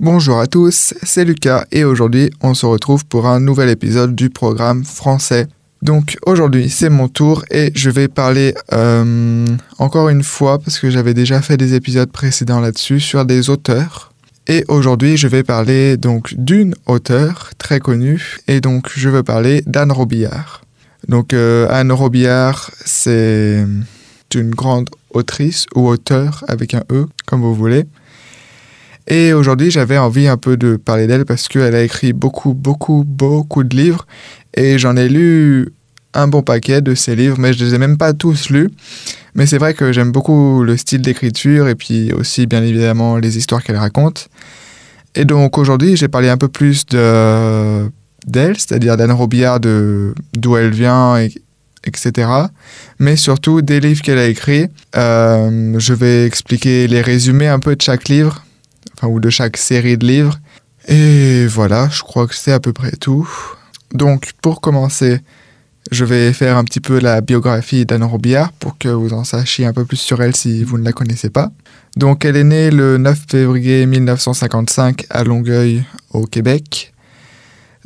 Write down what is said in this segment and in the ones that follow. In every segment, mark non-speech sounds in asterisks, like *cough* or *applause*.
Bonjour à tous, c'est Lucas et aujourd'hui on se retrouve pour un nouvel épisode du programme français. Donc aujourd'hui c'est mon tour et je vais parler euh, encore une fois parce que j'avais déjà fait des épisodes précédents là-dessus sur des auteurs. Et aujourd'hui je vais parler donc d'une auteure très connue et donc je veux parler d'Anne Robillard. Donc euh, Anne Robillard c'est une grande autrice ou auteur avec un E comme vous voulez. Et aujourd'hui, j'avais envie un peu de parler d'elle parce qu'elle a écrit beaucoup, beaucoup, beaucoup de livres. Et j'en ai lu un bon paquet de ses livres, mais je ne les ai même pas tous lus. Mais c'est vrai que j'aime beaucoup le style d'écriture et puis aussi, bien évidemment, les histoires qu'elle raconte. Et donc aujourd'hui, j'ai parlé un peu plus de d'elle, c'est-à-dire d'Anne Robillard, d'où elle vient, et, etc. Mais surtout des livres qu'elle a écrits. Euh, je vais expliquer les résumés un peu de chaque livre enfin, ou de chaque série de livres. Et voilà, je crois que c'est à peu près tout. Donc, pour commencer, je vais faire un petit peu la biographie d'Anne Robillard pour que vous en sachiez un peu plus sur elle si vous ne la connaissez pas. Donc, elle est née le 9 février 1955 à Longueuil, au Québec.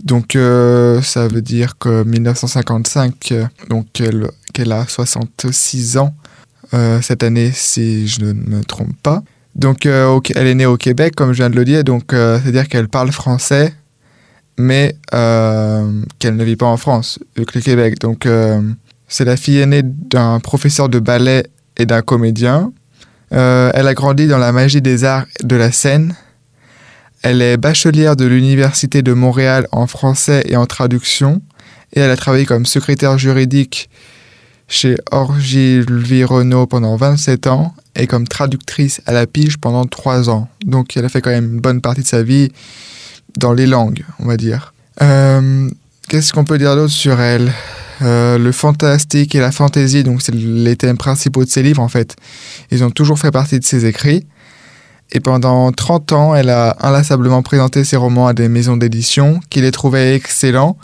Donc, euh, ça veut dire que 1955, donc qu'elle a 66 ans euh, cette année, si je ne me trompe pas. Donc, euh, elle est née au Québec, comme je viens de le dire, donc euh, c'est-à-dire qu'elle parle français, mais euh, qu'elle ne vit pas en France, vu que le Québec. Donc, c'est la fille aînée d'un professeur de ballet et d'un comédien. elle a grandi dans la magie des arts de la scène. Elle est bachelière de l'Université de Montréal en français et en traduction, et elle a travaillé comme secrétaire juridique chez Orgilvi Renault pendant 27 ans et comme traductrice à la pige pendant 3 ans. Donc elle a fait quand même une bonne partie de sa vie dans les langues, on va dire. Euh, qu'est-ce qu'on peut dire d'autre sur elle? Euh, Le fantastique et la fantaisie, donc c'est les thèmes principaux de ses livres en fait. Ils ont toujours fait partie de ses écrits. Et pendant 30 ans, elle a inlassablement présenté ses romans à des maisons d'édition qui les trouvaient excellents,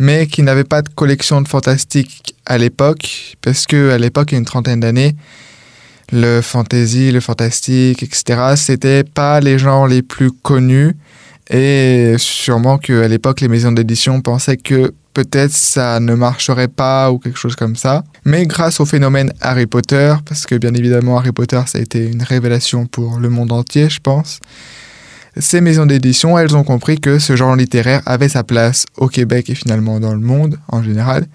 mais qui n'avaient pas de collection de fantastique à l'époque, parce que à l'époque, il y a une trentaine d'années, le fantasy, le fantastique, etc., c'était pas les genres les plus connus. Et sûrement qu'à l'époque, les maisons d'édition pensaient que peut-être ça ne marcherait pas ou quelque chose comme ça. Mais grâce au phénomène Harry Potter, parce que bien évidemment Harry Potter ça a été une révélation pour le monde entier je pense, ces maisons d'édition elles ont compris que ce genre littéraire avait sa place au Québec et finalement dans le monde en général.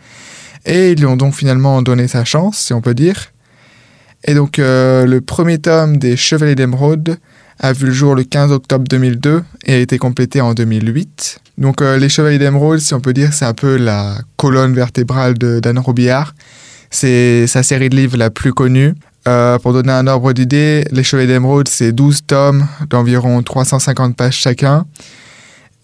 Et ils lui ont donc finalement donné sa chance si on peut dire. Et donc euh, le premier tome des Chevaliers d'Émeraude a vu le jour le 15 octobre 2002 et a été complété en 2008. Donc euh, les Chevaliers d'Émeraude, si on peut dire, c'est un peu la colonne vertébrale d'Anne Robillard. C'est sa série de livres la plus connue. Euh, pour donner un ordre d'idée, Les Chevaliers d'Émeraude, c'est 12 tomes d'environ 350 pages chacun.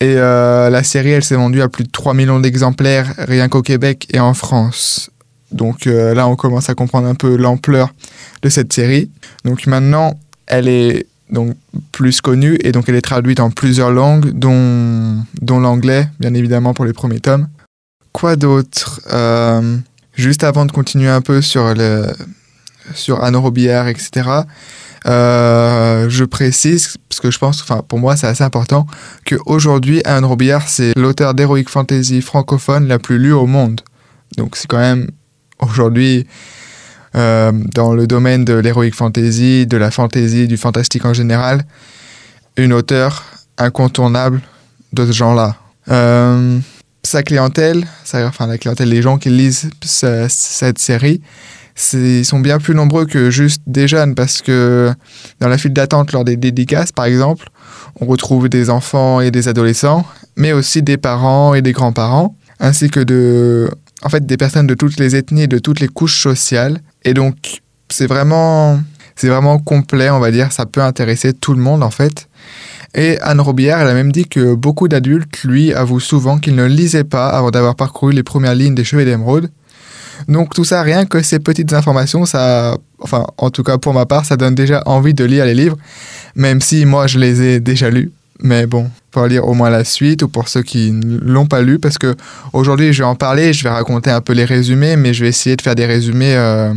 Et euh, la série, elle s'est vendue à plus de 3 millions d'exemplaires rien qu'au Québec et en France. Donc là, on commence à comprendre un peu l'ampleur de cette série. Donc maintenant, elle est donc plus connue et donc elle est traduite en plusieurs langues, dont, l'anglais, bien évidemment pour les premiers tomes. Quoi d'autre euh, Juste avant de continuer un peu sur, le, sur Anne Robillard, etc., euh, je précise, parce que je pense, enfin pour moi c'est assez important, qu'aujourd'hui Anne Robillard c'est l'auteur d'Heroic Fantasy francophone la plus lue au monde. Donc c'est quand même aujourd'hui euh, dans le domaine de l'heroic fantasy, de la fantasy, du fantastique en général, une auteure incontournable de ce genre-là. Euh, sa clientèle, enfin la clientèle des gens qui lisent cette série, ils sont bien plus nombreux que juste des jeunes parce que dans la file d'attente lors des dédicaces, par exemple, on retrouve des enfants et des adolescents, mais aussi des parents et des grands-parents, ainsi que de, en fait, des personnes de toutes les ethnies et de toutes les couches sociales. Et donc, c'est vraiment, c'est vraiment complet, on va dire. Ça peut intéresser tout le monde, en fait. Et Anne Robillard, elle a même dit que beaucoup d'adultes, lui, avouent souvent qu'ils ne lisaient pas avant d'avoir parcouru les premières lignes des Cheveux d'émeraude. Donc tout ça, rien que ces petites informations, ça, enfin, en tout cas pour ma part, ça donne déjà envie de lire les livres, même si moi je les ai déjà lus. Mais bon, pour lire au moins la suite ou pour ceux qui ne l'ont pas lu, parce que aujourd'hui je vais en parler, je vais raconter un peu les résumés, mais je vais essayer de faire des résumés euh,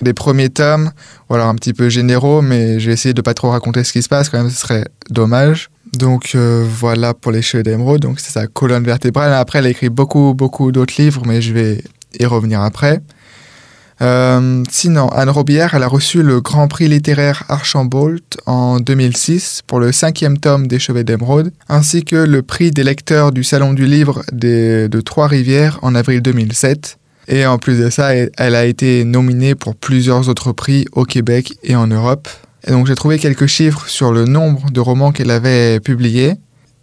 des premiers tomes, ou alors un petit peu généraux, mais je vais essayer de pas trop raconter ce qui se passe, quand même ce serait dommage. Donc euh, voilà pour les cheveux d'émeraude, donc c'est sa colonne vertébrale. Après, elle a écrit beaucoup, beaucoup d'autres livres, mais je vais y revenir après. Euh, sinon, Anne Robillard, elle a reçu le Grand Prix littéraire Archambault en 2006 pour le cinquième tome des Cheveux d'émeraude, ainsi que le prix des lecteurs du Salon du Livre de Trois-Rivières en avril 2007. Et en plus de ça, elle a été nominée pour plusieurs autres prix au Québec et en Europe. Et donc j'ai trouvé quelques chiffres sur le nombre de romans qu'elle avait publiés.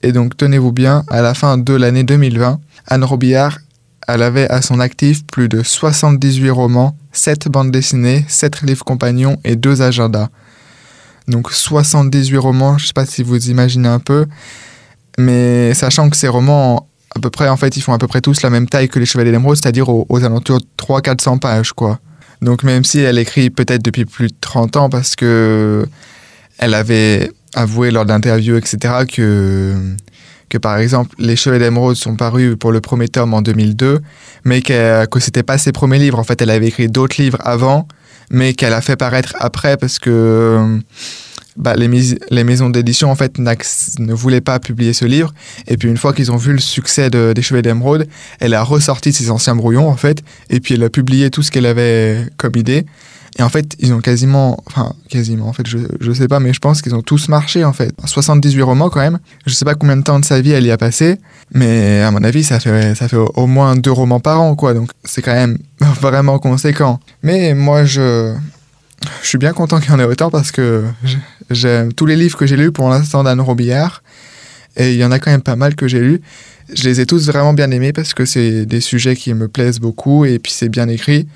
Et donc tenez-vous bien, à la fin de l'année 2020, Anne Robillard, elle avait à son actif plus de 78 romans, 7 bandes dessinées, 7 livres compagnons et 2 agendas. Donc 78 romans, je sais pas si vous imaginez un peu, mais sachant que ces romans, à peu près, en fait, ils font à peu près tous la même taille que les Chevaliers d'Émeraude, c'est-à-dire aux, aux, alentours de 300-400 pages, quoi. Donc même si elle écrit peut-être depuis plus de 30 ans parce que elle avait avoué lors d'interviews, etc., que, que par exemple, Les Cheveux d'émeraude sont parus pour le premier tome en 2002, mais que, que c'était pas ses premiers livres. En fait, elle avait écrit d'autres livres avant, mais qu'elle a fait paraître après parce que bah, les, les, maisons d'édition en fait ne voulaient pas publier ce livre. Et puis une fois qu'ils ont vu le succès de, des Cheveux d'émeraude, elle a ressorti ses anciens brouillons en fait, et puis elle a publié tout ce qu'elle avait comme idée. Et en fait, ils ont quasiment, enfin quasiment, en fait, je, je sais pas, mais je pense qu'ils ont tous marché en fait. 78 romans quand même. Je sais pas combien de temps de sa vie elle y a passé, mais à mon avis, ça fait, ça fait au moins deux romans par an quoi. Donc c'est quand même *laughs* vraiment conséquent. Mais moi, je, je suis bien content qu'il y en ait autant parce que j'aime tous les livres que j'ai lus pour l'instant d'Anne Robillard. Et il y en a quand même pas mal que j'ai lus. Je les ai tous vraiment bien aimés parce que c'est des sujets qui me plaisent beaucoup et puis c'est bien écrit.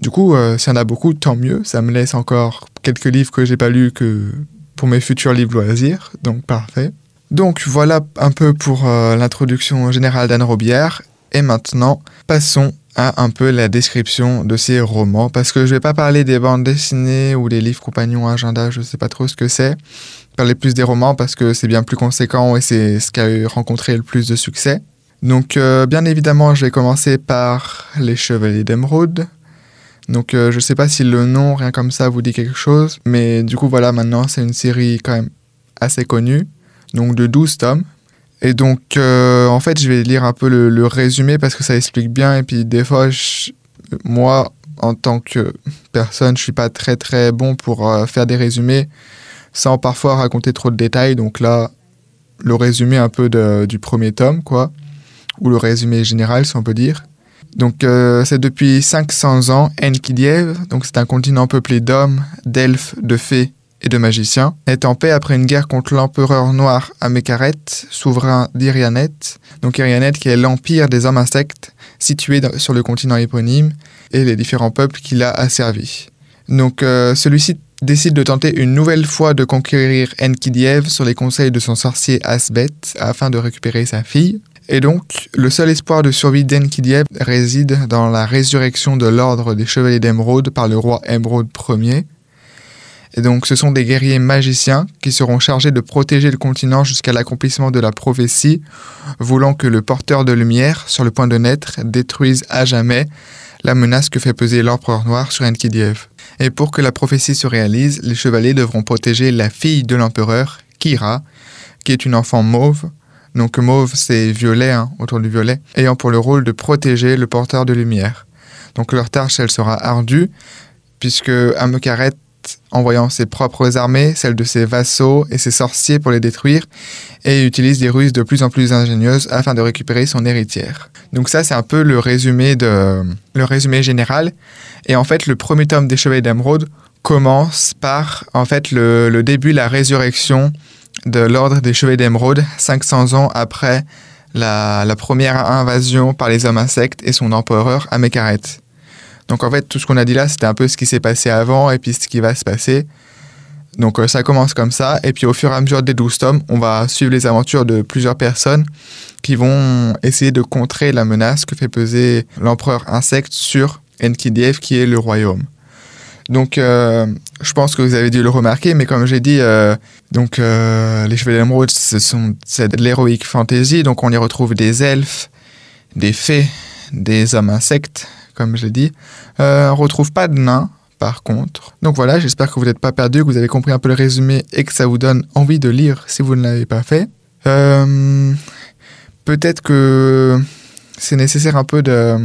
Du coup, euh, s'il y en a beaucoup, tant mieux. Ça me laisse encore quelques livres que j'ai pas lus que pour mes futurs livres loisirs. Donc parfait. Donc voilà un peu pour euh, l'introduction générale d'Anne Robillard. Et maintenant, passons à un peu la description de ces romans, parce que je vais pas parler des bandes dessinées ou des livres compagnons agenda, je sais pas trop ce que c'est. Parler plus des romans parce que c'est bien plus conséquent et c'est ce qui a rencontré le plus de succès. Donc euh, bien évidemment, je vais commencer par Les Chevaliers d'Émeraude. Donc euh, je sais pas si le nom, rien comme ça, vous dit quelque chose, mais du coup voilà, maintenant c'est une série quand même assez connue, donc de 12 tomes. Et donc, euh, en fait, je vais lire un peu le, résumé parce que ça explique bien. Et puis, des fois, moi, en tant que personne, je suis pas très très bon pour euh, faire des résumés sans parfois raconter trop de détails. Donc là, le résumé un peu du premier tome, quoi, ou le résumé général, si on peut dire. Donc, euh, c'est depuis 500 ans, Enkidiev, donc c'est un continent peuplé d'hommes, d'elfes, de fées et de magiciens, est en paix après une guerre contre l'empereur noir Amekaret, souverain d'Irianet, donc Irianet qui est l'empire des hommes insectes situé sur le continent éponyme et les différents peuples qu'il a asservis. Donc euh, celui-ci décide de tenter une nouvelle fois de conquérir Enkidiev sur les conseils de son sorcier Asbet afin de récupérer sa fille. Et donc, le seul espoir de survie d'Enkidiev réside dans la résurrection de l'ordre des Chevaliers d'Émeraude par le roi Émeraude Ier, et donc, ce sont des guerriers magiciens qui seront chargés de protéger le continent jusqu'à l'accomplissement de la prophétie, voulant que le porteur de lumière, sur le point de naître, détruise à jamais la menace que fait peser l'empereur noir sur Enkidiev. Et pour que la prophétie se réalise, les chevaliers devront protéger la fille de l'empereur, Kira, qui est une enfant mauve. Donc mauve, c'est violet, hein, autour du violet, ayant pour le rôle de protéger le porteur de lumière. Donc leur tâche, elle sera ardue, puisque Amokaret envoyant ses propres armées, celles de ses vassaux et ses sorciers pour les détruire, et utilise des ruses de plus en plus ingénieuses afin de récupérer son héritière. Donc ça, c'est un peu le résumé, de, le résumé général. Et en fait, le premier tome des Chevaliers d'Emeraude commence par en fait le, le début, la résurrection de l'ordre des Chevaliers d'Emeraude, 500 ans après la, première invasion par les hommes insectes et son empereur Amekaret. Donc en fait, tout ce qu'on a dit là, c'était un peu ce qui s'est passé avant et puis ce qui va se passer. Donc euh, ça commence comme ça, et puis au fur et à mesure des 12 tomes, on va suivre les aventures de plusieurs personnes qui vont essayer de contrer la menace que fait peser l'empereur insecte sur Enkidiev, qui est le royaume. Donc euh, je pense que vous avez dû le remarquer, mais comme j'ai dit, euh, donc euh, les Chevaliers d'Émeraude, ce sont c'est de l'héroïque fantasy, donc on y retrouve des elfes, des fées, des hommes insectes, comme je l'ai dit. On retrouve pas de nains, par contre. Donc voilà, j'espère que vous n'êtes pas perdu, que vous avez compris un peu le résumé et que ça vous donne envie de lire si vous ne l'avez pas fait. Peut-être que c'est nécessaire un peu de,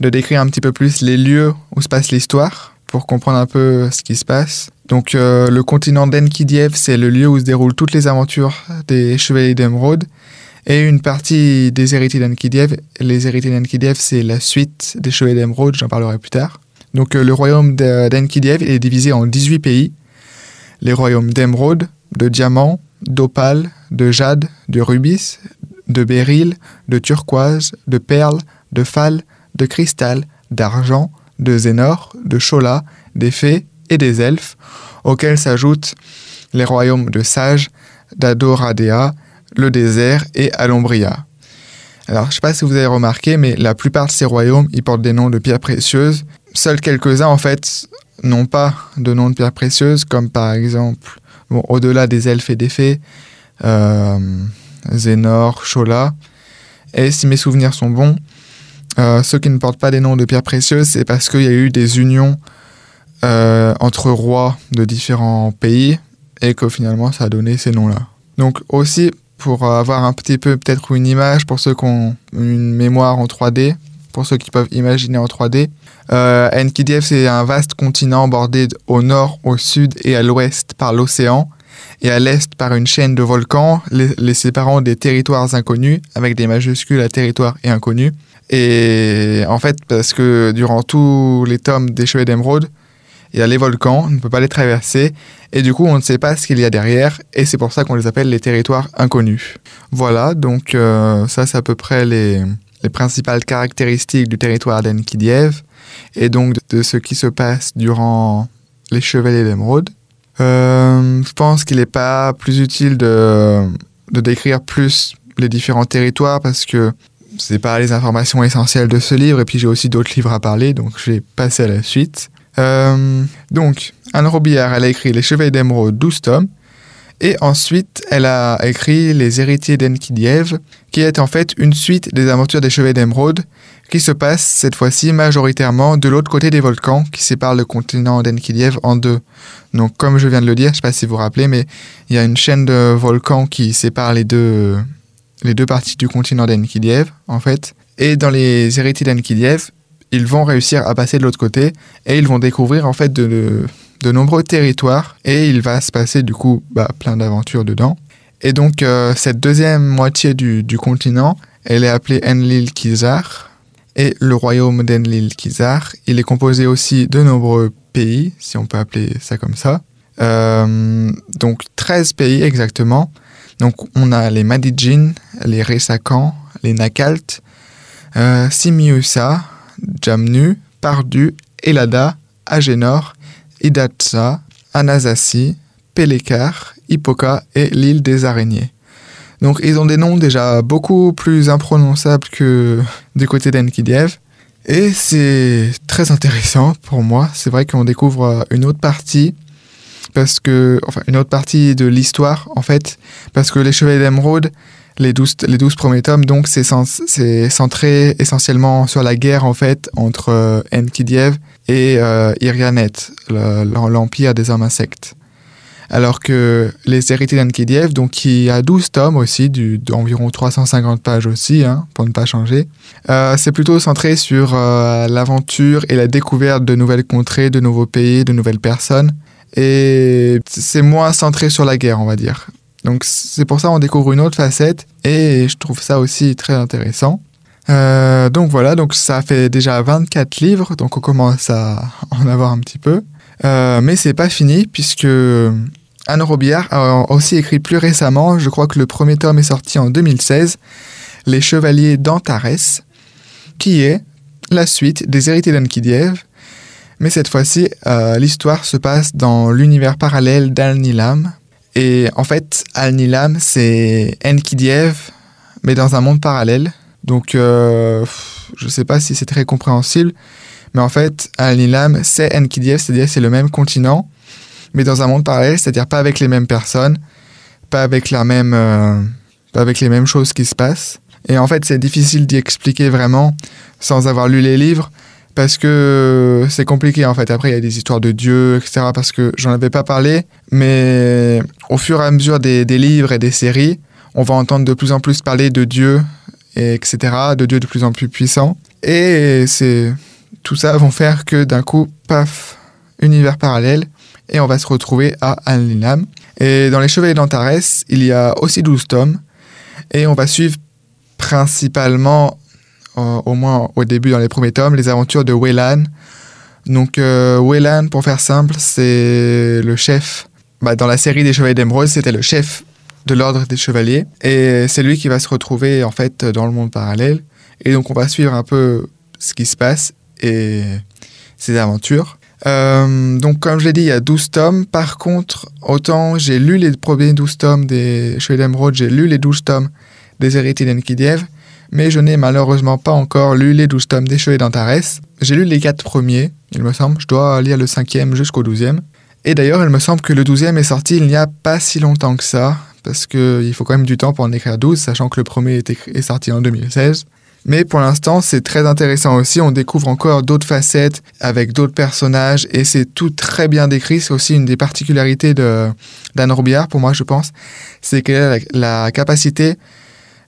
de décrire un petit peu plus les lieux où se passe l'histoire pour comprendre un peu ce qui se passe. Donc euh, le continent d'Enkidiev, c'est le lieu où se déroulent toutes les aventures des Chevaliers d'Emeraude. Et une partie des héritiers d'Enkidiev, les héritiers d'Enkidiev, c'est la suite des Chevaliers d'Emeraude, j'en parlerai plus tard. Donc euh, le royaume d'Enkidiev est divisé en 18 pays. Les royaumes d'Emeraude, de Diamant, d'Opale, de Jade, de Rubis, de Béryl, de Turquoise, de Perle, de Phal, de Cristal, d'Argent, de Zénor, de Chola, des Fées et des Elfes, auxquels s'ajoutent les royaumes de Sage, d'Adoradea, le désert et Alombria. Alors, je ne sais pas si vous avez remarqué, mais la plupart de ces royaumes, ils portent des noms de pierres précieuses. Seuls quelques-uns, en fait, n'ont pas de nom de pierres précieuses, comme par exemple, au-delà des elfes et des fées, euh, Zénor, Chola. Et si mes souvenirs sont bons, euh, ceux qui ne portent pas des noms de pierres précieuses, c'est parce qu'il y a eu des unions euh, entre rois de différents pays et que finalement ça a donné ces noms-là. Donc aussi, pour avoir un petit peu peut-être une image pour ceux qui ont une mémoire en 3D, pour ceux qui peuvent imaginer en 3D, euh, c'est un vaste continent bordé au nord, au sud et à l'ouest par l'océan et à l'est par une chaîne de volcans les, séparant des territoires inconnus avec des majuscules à territoire et inconnu. Et en fait, parce que durant tous les tomes des Cheveux d'Émeraude, il y a les volcans, on ne peut pas les traverser, et du coup on ne sait pas ce qu'il y a derrière, et c'est pour ça qu'on les appelle les territoires inconnus. Voilà, donc euh, ça c'est à peu près les, les principales caractéristiques du territoire d'Enkidiev, et donc de, ce qui se passe durant les Chevaliers d'Émeraude. Euh, je pense qu'il n'est pas plus utile de décrire plus les différents territoires parce que c'est pas les informations essentielles de ce livre et puis j'ai aussi d'autres livres à parler donc je vais passer à la suite. Euh, donc Anne Robillard elle a écrit Les Chevaliers d'Émeraude 12 tomes et ensuite elle a écrit Les Héritiers d'Enkidiev qui est en fait une suite des aventures des Chevaliers d'Émeraude qui se passe cette fois-ci majoritairement de l'autre côté des volcans qui séparent le continent d'Enkidiev en deux. Donc comme je viens de le dire, je ne sais pas si vous vous rappelez, mais il y a une chaîne de volcans qui sépare les deux, les deux parties du continent d'Enkidiev en fait. Et dans les héritiers d'Enkidiev, ils vont réussir à passer de l'autre côté et ils vont découvrir en fait de, nombreux territoires et il va se passer du coup bah, plein d'aventures dedans. Et donc euh, cette deuxième moitié du, continent, elle est appelée Enlil Kizar et le royaume d'Enlil-Kizar. Il est composé aussi de nombreux pays, si on peut appeler ça comme ça. Euh, donc 13 pays exactement. Donc on a les Madijin, les Resakan, les Nakalt, euh, Simiusa, Jamnu, Pardu, Elada, Agenor, Idatsa, Anasasi, Pelekar, Hippoka et l'île des araignées. Donc ils ont des noms déjà beaucoup plus imprononçables que du côté d'Enkidiev. Et c'est très intéressant pour moi. C'est vrai qu'on découvre une autre partie, parce que, enfin, une autre partie de l'histoire, en fait, parce que les Chevaliers d'Emeraude, les 12, les 12 premiers tomes, donc c'est centré essentiellement sur la guerre, en fait, entre euh, Enkidiev et euh, Irianet, l'empire des hommes insectes. Alors que Les Héritiers d'Ankidiev, donc qui a 12 tomes aussi, d'environ 350 pages aussi, hein, pour ne pas changer, euh, c'est plutôt centré sur euh, l'aventure et la découverte de nouvelles contrées, de nouveaux pays, de nouvelles personnes, et c'est moins centré sur la guerre, on va dire. Donc c'est pour ça qu'on découvre une autre facette, et je trouve ça aussi très intéressant. Euh, donc voilà, donc ça fait déjà 24 livres, donc on commence à en avoir un petit peu. mais c'est pas fini puisque Anne Robillard a aussi écrit plus récemment, je crois que le premier tome est sorti en 2016, Les Chevaliers d'Antares, qui est la suite des Héritiers d'Ankidiev, mais cette fois-ci, euh, l'histoire se passe dans l'univers parallèle d'Al-Nilam. Et en fait, Al-Nilam, c'est Enkidiev, mais dans un monde parallèle. Donc, euh, je ne sais pas si c'est très compréhensible, mais en fait, Al-Nilam, c'est Enkidiev, c'est-à-dire c'est le même continent, mais dans un monde parallèle, c'est-à-dire pas avec les mêmes personnes, pas avec la même, euh, pas avec les mêmes choses qui se passent. Et en fait, c'est difficile d'y expliquer vraiment sans avoir lu les livres, parce que c'est compliqué en fait. Après, il y a des histoires de Dieu, etc. Parce que j'en avais pas parlé, mais au fur et à mesure des, livres et des séries, on va entendre de plus en plus parler de Dieu, et etc. De Dieu de plus en plus puissant. Et c'est tout ça vont faire que d'un coup, paf, univers parallèle, et on va se retrouver à Al-Nilam. Et dans les Chevaliers d'Antares, il y a aussi 12 tomes, et on va suivre principalement au moins au début dans les premiers tomes, les aventures de Weylan. Donc euh, Weylan, pour faire simple, c'est le chef. Bah, dans la série des Chevaliers d'Emeraude, c'était le chef de l'ordre des Chevaliers. Et c'est lui qui va se retrouver en fait dans le monde parallèle. Et donc on va suivre un peu ce qui se passe et ses aventures. Euh, donc comme je l'ai dit, il y a 12 tomes. Par contre, autant j'ai lu les premiers 12 tomes des Chevaliers d'Emeraude, j'ai lu les 12 tomes des Héritiers d'Enkidiev mais je n'ai malheureusement pas encore lu les 12 tomes des Chevaliers d'Antares. J'ai lu les 4 premiers, il me semble, je dois lire le 5e jusqu'au 12e. Et d'ailleurs, il me semble que le 12e est sorti il n'y a pas si longtemps que ça, parce qu'il faut quand même du temps pour en écrire 12, sachant que le premier est, sorti en 2016. Mais pour l'instant, c'est très intéressant aussi. On découvre encore d'autres facettes avec d'autres personnages et c'est tout très bien décrit. C'est aussi une des particularités d'Anne Robillard, pour moi, je pense. C'est qu'elle a la capacité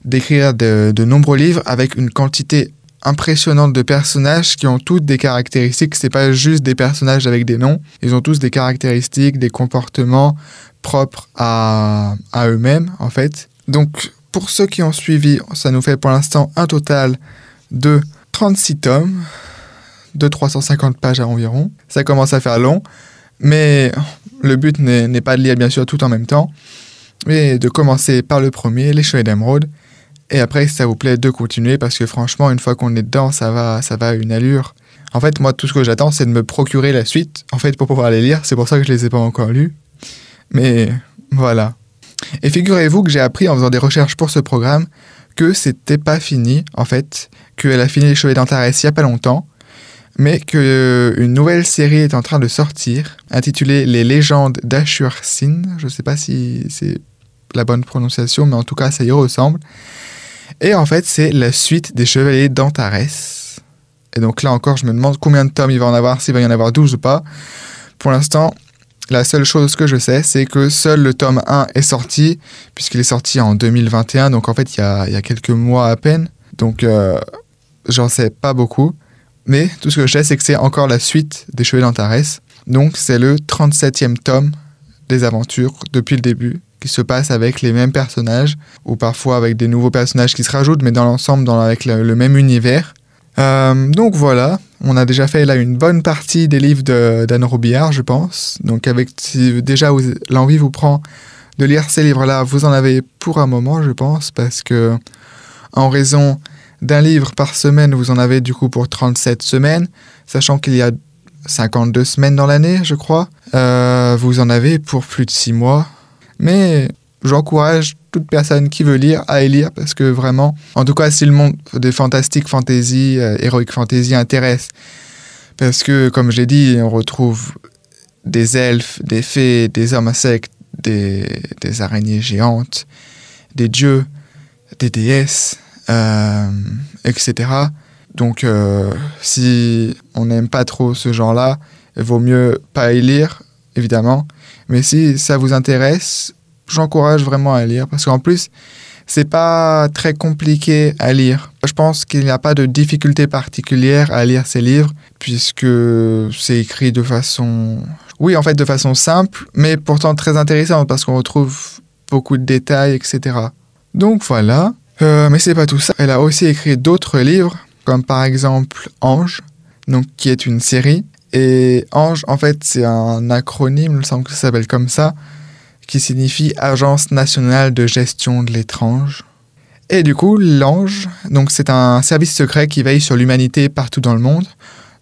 d'écrire de, nombreux livres avec une quantité impressionnante de personnages qui ont toutes des caractéristiques. C'est pas juste des personnages avec des noms. Ils ont tous des caractéristiques, des comportements propres à, eux-mêmes, en fait. Donc, pour ceux qui ont suivi, ça nous fait pour l'instant un total de 36 tomes, de 350 pages à environ. Ça commence à faire long, mais le but n'est pas de lire bien sûr tout en même temps, mais de commencer par le premier, Les Chevaliers d'Emeraude, et après, si ça vous plaît, de continuer parce que franchement, une fois qu'on est dedans, ça va, ça va à une allure. En fait, moi, tout ce que j'attends, c'est de me procurer la suite, en fait, pour pouvoir les lire. C'est pour ça que je les ai pas encore lus. Mais voilà. Et figurez-vous que j'ai appris en faisant des recherches pour ce programme que c'était pas fini, en fait, qu'elle a fini les Chevaliers d'Antares il y a pas longtemps, mais qu'une nouvelle série est en train de sortir, intitulée Les légendes d'Ashur Sin. Je sais pas si c'est la bonne prononciation, mais en tout cas, ça y ressemble. Et en fait, c'est la suite des Chevaliers d'Antares. Et donc là encore, je me demande combien de tomes il va en avoir, s'il va y en avoir 12 ou pas. Pour l'instant, la seule chose que je sais, c'est que seul le tome 1 est sorti, puisqu'il est sorti en 2021, donc en fait, il y a, quelques mois à peine. Donc, euh, j'en sais pas beaucoup. Mais tout ce que je sais, c'est que c'est encore la suite des Chevaliers d'Antares. Donc, c'est le 37e tome des aventures depuis le début qui se passe avec les mêmes personnages, ou parfois avec des nouveaux personnages qui se rajoutent, mais dans l'ensemble, avec le, même univers. Euh, donc voilà, on a déjà fait là une bonne partie des livres d'Anne Robillard, je pense. Donc avec si déjà l'envie vous prend de lire ces livres-là, vous en avez pour un moment, je pense, parce que en raison d'un livre par semaine, vous en avez du coup pour 37 semaines, sachant qu'il y a 52 semaines dans l'année, je crois. Euh, vous en avez pour plus de 6 mois. Mais j'encourage toute personne qui veut lire à lire parce que vraiment, en tout cas, si le monde des fantastiques fantasy, euh, heroic fantasy intéresse, parce que, comme je l'ai dit, on retrouve des elfes, des fées, des hommes insectes, des, des araignées géantes, des dieux, des déesses, euh, etc. Donc, euh, si on n'aime pas trop ce genre-là, il vaut mieux pas y lire, évidemment. Mais si ça vous intéresse, j'encourage vraiment à lire parce qu'en plus, c'est pas très compliqué à lire. Je pense qu'il n'y a pas de difficulté particulière à lire ces livres puisque c'est écrit de façon, oui, en fait, de façon simple, mais pourtant très intéressante parce qu'on retrouve beaucoup de détails, etc. Donc voilà. Euh, mais c'est pas tout ça. Elle a aussi écrit d'autres livres, comme par exemple Ange, donc qui est une série et Ange, en fait, c'est un acronyme, il me semble que ça s'appelle comme ça, qui signifie Agence nationale de gestion de l'étrange. Et du coup, l'Ange, donc c'est un service secret qui veille sur l'humanité partout dans le monde.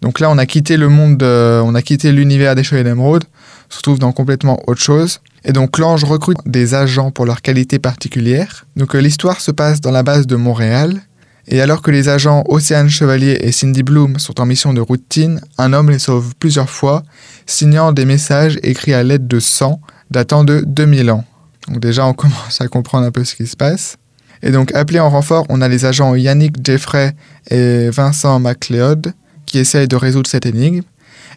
Donc là, on a quitté le monde, on a quitté l'univers des Chevaliers d'Émeraude, se retrouve dans complètement autre chose. Et donc l'Ange recrute des agents pour leurs qualités particulières. Donc euh, l'histoire se passe dans la base de Montréal et alors que les agents Océane Chevalier et Cindy Bloom sont en mission de routine, un homme les sauve plusieurs fois, signant des messages écrits à l'aide de sang datant de 2000 ans. Donc déjà, on *laughs* commence à comprendre un peu ce qui se passe. Et donc, appelés en renfort, on a les agents Yannick Jeffrey et Vincent MacLeod, qui essaye de résoudre cette énigme.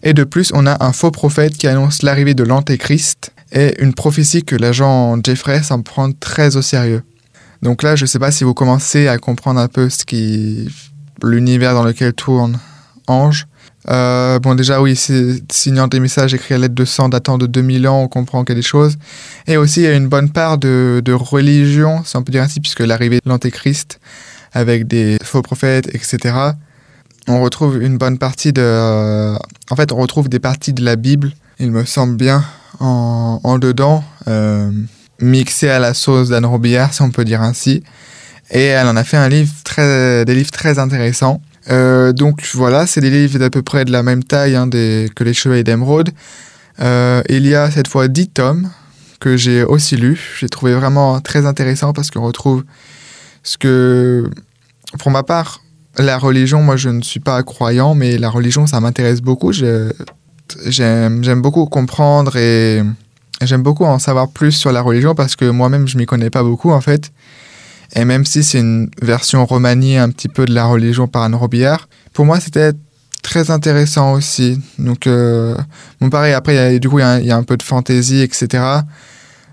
Et de plus, on a un faux prophète qui annonce l'arrivée de l'Antéchrist et une prophétie que l'agent Jeffrey s'en prend très au sérieux. Donc là, je ne sais pas si vous commencez à comprendre un peu ce qui l'univers dans lequel tourne Ange. Euh, bon, déjà, oui, signant des messages écrits à l'aide de sang datant de 2000 ans, on comprend qu'il y a des choses. Et aussi, il y a une bonne part de, religion, si on peut dire ainsi, puisque l'arrivée de l'Antéchrist avec des faux prophètes, etc. On retrouve une bonne partie de... Euh, en fait, on retrouve des parties de la Bible, il me semble bien, en, en dedans, euh, mixées à la sauce d'Anne Robillard, si on peut dire ainsi. Et elle en a fait un livre très, des livres très intéressants. Euh, donc voilà, c'est des livres d'à peu près de la même taille hein, que les Chevaliers d'Emeraude. Euh, il y a cette fois 10 tomes que j'ai aussi lus. J'ai trouvé vraiment très intéressant parce qu'on retrouve ce que, pour ma part, la religion, moi je ne suis pas croyant, mais la religion ça m'intéresse beaucoup. J'aime beaucoup comprendre et j'aime beaucoup en savoir plus sur la religion parce que moi-même je m'y connais pas beaucoup en fait. Et même si c'est une version remaniée un petit peu de la religion par Anne Robillard, pour moi c'était très intéressant aussi. Donc, euh, bon, pareil, après, y a, du coup, il y, a un peu de fantaisie, etc.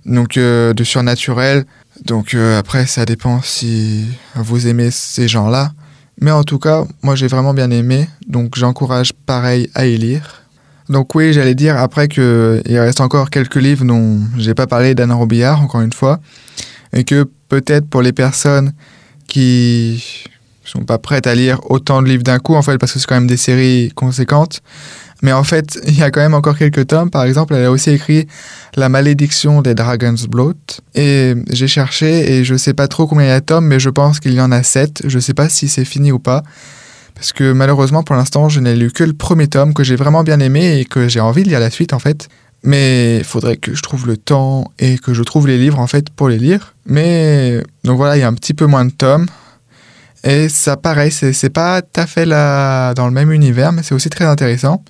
Donc, euh, de surnaturel. Donc, euh, après, ça dépend si vous aimez ces gens-là. Mais en tout cas, moi, j'ai vraiment bien aimé. Donc, j'encourage pareil à y lire. Donc, oui, j'allais dire après qu'il reste encore quelques livres dont j'ai pas parlé d'Anne Robillard, encore une fois. Et que peut-être pour les personnes qui sont pas prêtes à lire autant de livres d'un coup, en fait, parce que c'est quand même des séries conséquentes. Mais en fait, *laughs* il y a quand même encore quelques tomes. Par exemple, elle a aussi écrit La malédiction des Dragon's Bloat. Et j'ai cherché et je sais pas trop combien il y a de tomes, mais je pense qu'il y en a sept. Je sais pas si c'est fini ou pas. Parce que malheureusement, pour l'instant, je n'ai lu que le premier tome que j'ai vraiment bien aimé et que j'ai envie de lire la suite, en fait. Mais il faudrait que je trouve le temps et que je trouve les livres en fait pour les lire. Mais donc voilà, il y a un petit peu moins de tomes. Et ça, pareil, c'est pas tout à fait dans le même univers, mais c'est aussi très intéressant.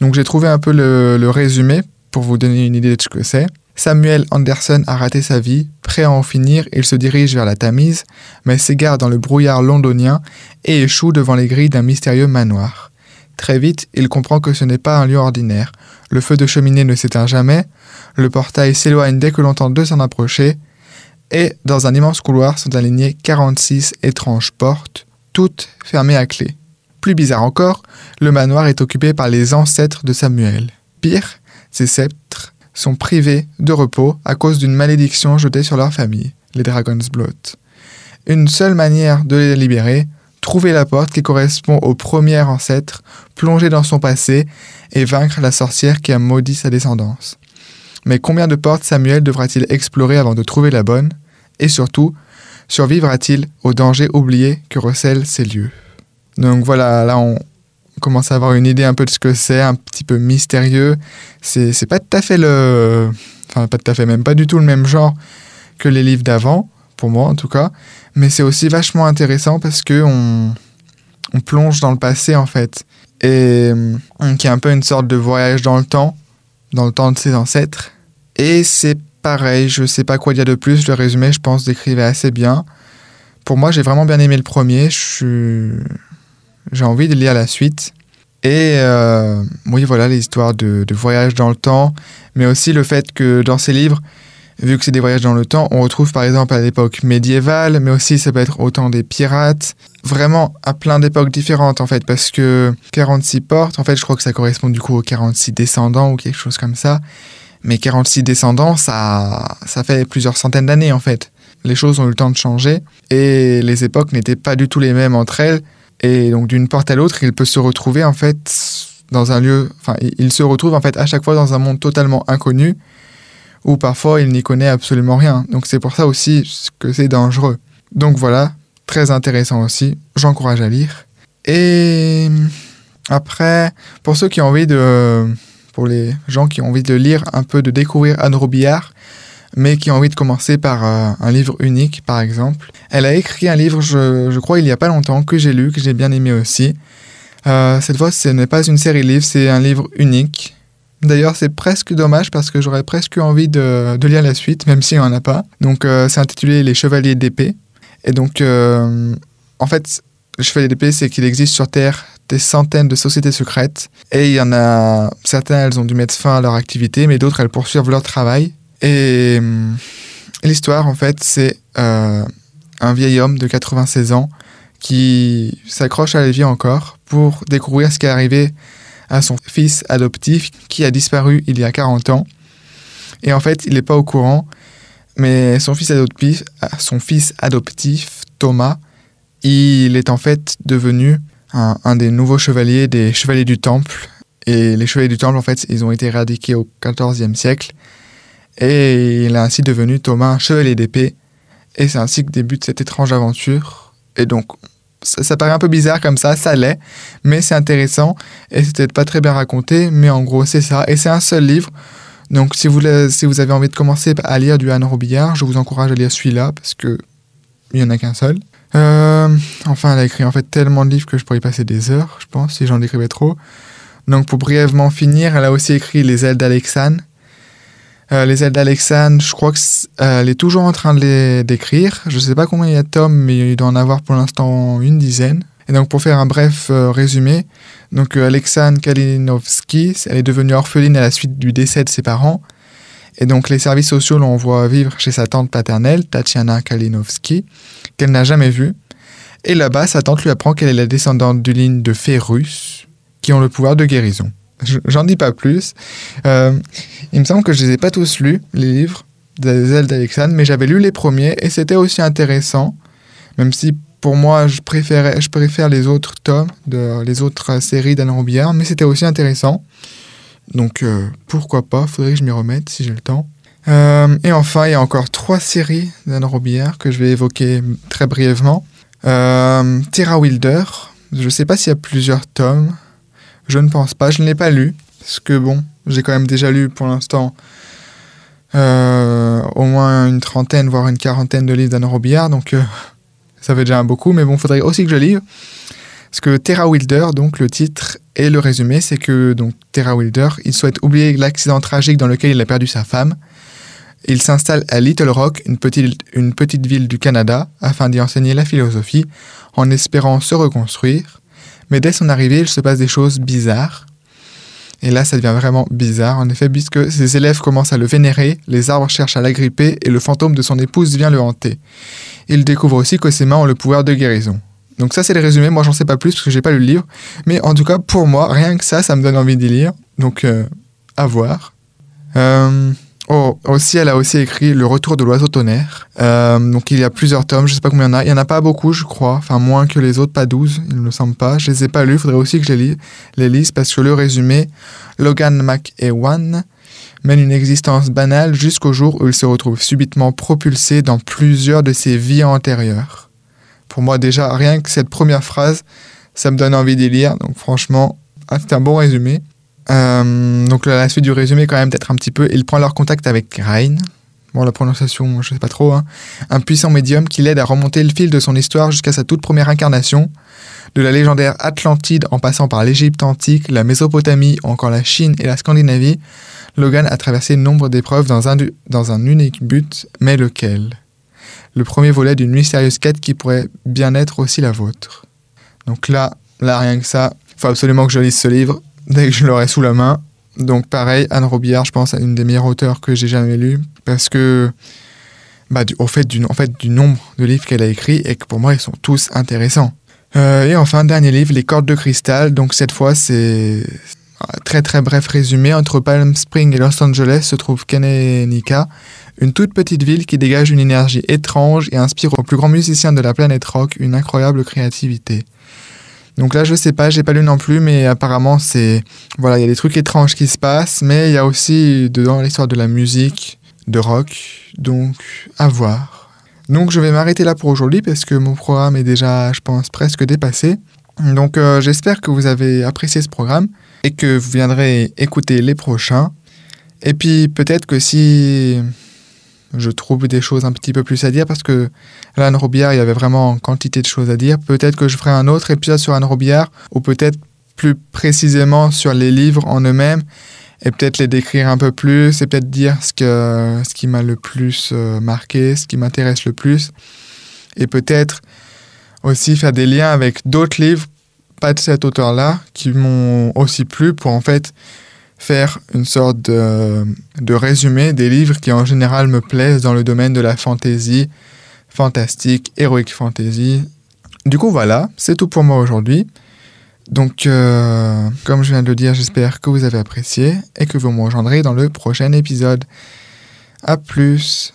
Donc j'ai trouvé un peu le, le, résumé pour vous donner une idée de ce que c'est. Samuel Anderson a raté sa vie, prêt à en finir, il se dirige vers la Tamise, mais s'égare dans le brouillard londonien et échoue devant les grilles d'un mystérieux manoir. Très vite, il comprend que ce n'est pas un lieu ordinaire. Le feu de cheminée ne s'éteint jamais, le portail s'éloigne dès que l'on tente de s'en approcher, et dans un immense couloir sont alignées 46 étranges portes, toutes fermées à clé. Plus bizarre encore, le manoir est occupé par les ancêtres de Samuel. Pire, ces sceptres sont privés de repos à cause d'une malédiction jetée sur leur famille, les Dragon's Blood. Une seule manière de les libérer, trouver la porte qui correspond au premier ancêtre, plonger dans son passé et vaincre la sorcière qui a maudit sa descendance. Mais combien de portes Samuel devra-t-il explorer avant de trouver la bonne? Et surtout, survivra-t-il au danger oublié que recèlent ces lieux? Donc voilà, là on commence à avoir une idée un peu de ce que c'est, un petit peu mystérieux. C'est pas tout à fait le. Enfin, pas tout à fait, même pas du tout le même genre que les livres d'avant, pour moi en tout cas mais c'est aussi vachement intéressant parce que on, on plonge dans le passé en fait et qui est un peu une sorte de voyage dans le temps, dans le temps de ses ancêtres. Et c'est pareil, je sais pas quoi dire de plus. Le résumé, je pense, décrivait assez bien. Pour moi, j'ai vraiment bien aimé le premier. J'ai envie de lire la suite. Et euh, oui, voilà, les histoires de, de, voyage dans le temps, mais aussi le fait que dans ces livres, vu que c'est des voyages dans le temps, on retrouve par exemple à l'époque médiévale, mais aussi ça peut être autant des pirates, vraiment à plein d'époques différentes en fait, parce que 46 portes, en fait je crois que ça correspond du coup aux 46 descendants ou quelque chose comme ça, mais 46 descendants, ça, ça fait plusieurs centaines d'années en fait. Les choses ont eu le temps de changer et les époques n'étaient pas du tout les mêmes entre elles, et donc d'une porte à l'autre, il peut se retrouver en fait dans un lieu, enfin il se retrouve en fait à chaque fois dans un monde totalement inconnu, ou parfois il n'y connaît absolument rien. Donc c'est pour ça aussi que c'est dangereux. Donc voilà, très intéressant aussi, j'encourage à lire. Et après, pour ceux qui ont envie de... Pour les gens qui ont envie de lire un peu, de découvrir Anne Robillard, mais qui ont envie de commencer par euh, un livre unique, par exemple. Elle a écrit un livre, je, crois, il n'y a pas longtemps, que j'ai lu, que j'ai bien aimé aussi. Euh, cette fois, ce n'est pas une série de livres, c'est un livre unique D'ailleurs, c'est presque dommage parce que j'aurais presque envie de, lire la suite, même s'il n'y en a pas. Donc, euh, c'est intitulé Les Chevaliers d'épée. Et donc, en fait, les Chevaliers d'épée, c'est qu'il existe sur Terre des centaines de sociétés secrètes. Et il y en a certaines, elles ont dû mettre fin à leur activité, mais d'autres, elles poursuivent leur travail. Et hum, l'histoire, en fait, c'est euh, un vieil homme de 96 ans qui s'accroche à la vie encore pour découvrir ce qui est arrivé à son fils adoptif qui a disparu il y a 40 ans. Et en fait, il n'est pas au courant, mais son fils adoptif, son fils adoptif Thomas, il est en fait devenu un, des nouveaux chevaliers des chevaliers du Temple. Et les chevaliers du Temple, en fait, ils ont été éradiqués au XIVe siècle. Et il est ainsi devenu Thomas, chevalier d'épée. Et c'est ainsi que débute cette étrange aventure. Et donc, ça, paraît un peu bizarre comme ça, ça l'est, mais c'est intéressant et c'est peut-être pas très bien raconté, mais en gros c'est ça. Et c'est un seul livre. Donc si vous, si vous avez envie de commencer à lire du Anne Robillard, je vous encourage à lire celui-là parce que il y en a qu'un seul. Euh, enfin, elle a écrit en fait tellement de livres que je pourrais y passer des heures, je pense, si j'en écrivais trop. Donc pour brièvement finir, elle a aussi écrit Les ailes d'Alexandre, euh, les ailes d'Alexandre, je crois qu'elle est toujours en train de les d'écrire. Je ne sais pas combien il y a de tomes, mais il doit en avoir pour l'instant une dizaine. Et donc pour faire un bref euh, résumé, donc euh, Alexandre Kalinowski, elle est devenue orpheline à la suite du décès de ses parents. Et donc les services sociaux l'envoient vivre chez sa tante paternelle, Tatiana Kalinowski, qu'elle n'a jamais vue. Et là-bas, sa tante lui apprend qu'elle est la descendante d'une ligne de fées russes qui ont le pouvoir de guérison. J'en dis pas plus. Euh, il me semble que je les ai pas tous lus, les livres ailes d'Alexandre, mais j'avais lu les premiers et c'était aussi intéressant, même si pour moi je préférais, je préfère les autres tomes, de, les autres séries d'Anne Robillard, mais c'était aussi intéressant. Donc euh, pourquoi pas, faudrait que je m'y remette si j'ai le temps. Euh, et enfin, il y a encore trois séries d'Anne Robillard que je vais évoquer très brièvement. Terra Wilder, je ne sais pas s'il y a plusieurs tomes. Je ne pense pas. Je ne l'ai pas lu. Parce que bon, j'ai quand même déjà lu pour l'instant euh, au moins une trentaine, voire une quarantaine de livres d'Anne Robillard. Donc euh, ça fait déjà beaucoup. Mais bon, il faudrait aussi que je lise. Parce que Terra Wilder, donc le titre et le résumé, c'est que donc Terra Wilder, il souhaite oublier l'accident tragique dans lequel il a perdu sa femme. Il s'installe à Little Rock, une petite ville du Canada, afin d'y enseigner la philosophie, en espérant se reconstruire. Mais dès son arrivée, il se passe des choses bizarres. Et là, ça devient vraiment bizarre, en effet, puisque ses élèves commencent à le vénérer, les arbres cherchent à l'agripper et le fantôme de son épouse vient le hanter. Il découvre aussi que ses mains ont le pouvoir de guérison. Donc ça, c'est le résumé. Moi, j'en sais pas plus parce que j'ai pas lu le livre. Mais en tout cas, pour moi, rien que ça, ça me donne envie d'y lire. Donc, euh, à voir. Euh, Oh, aussi, elle a aussi écrit Le Retour de l'oiseau tonnerre. Euh, donc il y a plusieurs tomes, je sais pas combien il y en a. Il y en a pas beaucoup, je crois. Enfin, moins que les autres, pas 12, il ne me semble pas. Je les ai pas lus, il faudrait aussi que je les, les lise parce que le résumé, Logan McEwan mène une existence banale jusqu'au jour où il se retrouve subitement propulsé dans plusieurs de ses vies antérieures. Pour moi, déjà, rien que cette première phrase, ça me donne envie d'y lire. Donc franchement, ah, c'est un bon résumé. Euh, donc la suite du résumé quand même peut-être un petit peu. Il prend leur contact avec Rain. Bon, la prononciation, je sais pas trop. Hein. Un puissant médium qui l'aide à remonter le fil de son histoire jusqu'à sa toute première incarnation. De la légendaire Atlantide en passant par l'Égypte antique, la Mésopotamie ou encore la Chine et la Scandinavie, Logan a traversé nombre d'épreuves dans un, dans un unique but, mais lequel? Le premier volet d'une mystérieuse quête qui pourrait bien être aussi la vôtre. Donc là, là rien que ça, faut absolument que je lise ce livre dès que je l'aurai sous la main. Donc pareil, Anne Robillard, je pense, est une des meilleures auteurs que j'ai jamais lues, parce que, bah, au fait du, nombre de livres qu'elle a écrits, et que pour moi, ils sont tous intéressants. Euh, et enfin, dernier livre, Les cordes de cristal. Donc cette fois, c'est très très bref résumé. Entre Palm Springs et Los Angeles se trouve Kenenica, une toute petite ville qui dégage une énergie étrange et inspire aux plus grands musiciens de la planète rock une incroyable créativité. Donc là, je sais pas, j'ai pas lu non plus, mais apparemment, c'est. Voilà, il y a des trucs étranges qui se passent, mais il y a aussi dedans l'histoire de la musique, de rock, donc à voir. Donc je vais m'arrêter là pour aujourd'hui parce que mon programme est déjà, je pense, presque dépassé. Donc euh, j'espère que vous avez apprécié ce programme et que vous viendrez écouter les prochains. Et puis peut-être que si je trouve des choses un petit peu plus à dire parce que Anne Robillard, il y avait vraiment quantité de choses à dire. Peut-être que je ferai un autre épisode sur Anne Robillard ou peut-être plus précisément sur les livres en eux-mêmes et peut-être les décrire un peu plus et peut-être dire ce, que, ce qui m'a le plus euh, marqué, ce qui m'intéresse le plus et peut-être aussi faire des liens avec d'autres livres pas de cet auteur-là qui m'ont aussi plu pour en fait faire une sorte de, de, résumé des livres qui en général me plaisent dans le domaine de la fantasy, fantastique, heroic fantasy. Du coup voilà, c'est tout pour moi aujourd'hui. Donc, euh, comme je viens de le dire, j'espère que vous avez apprécié et que vous me rejoindrez dans le prochain épisode. A plus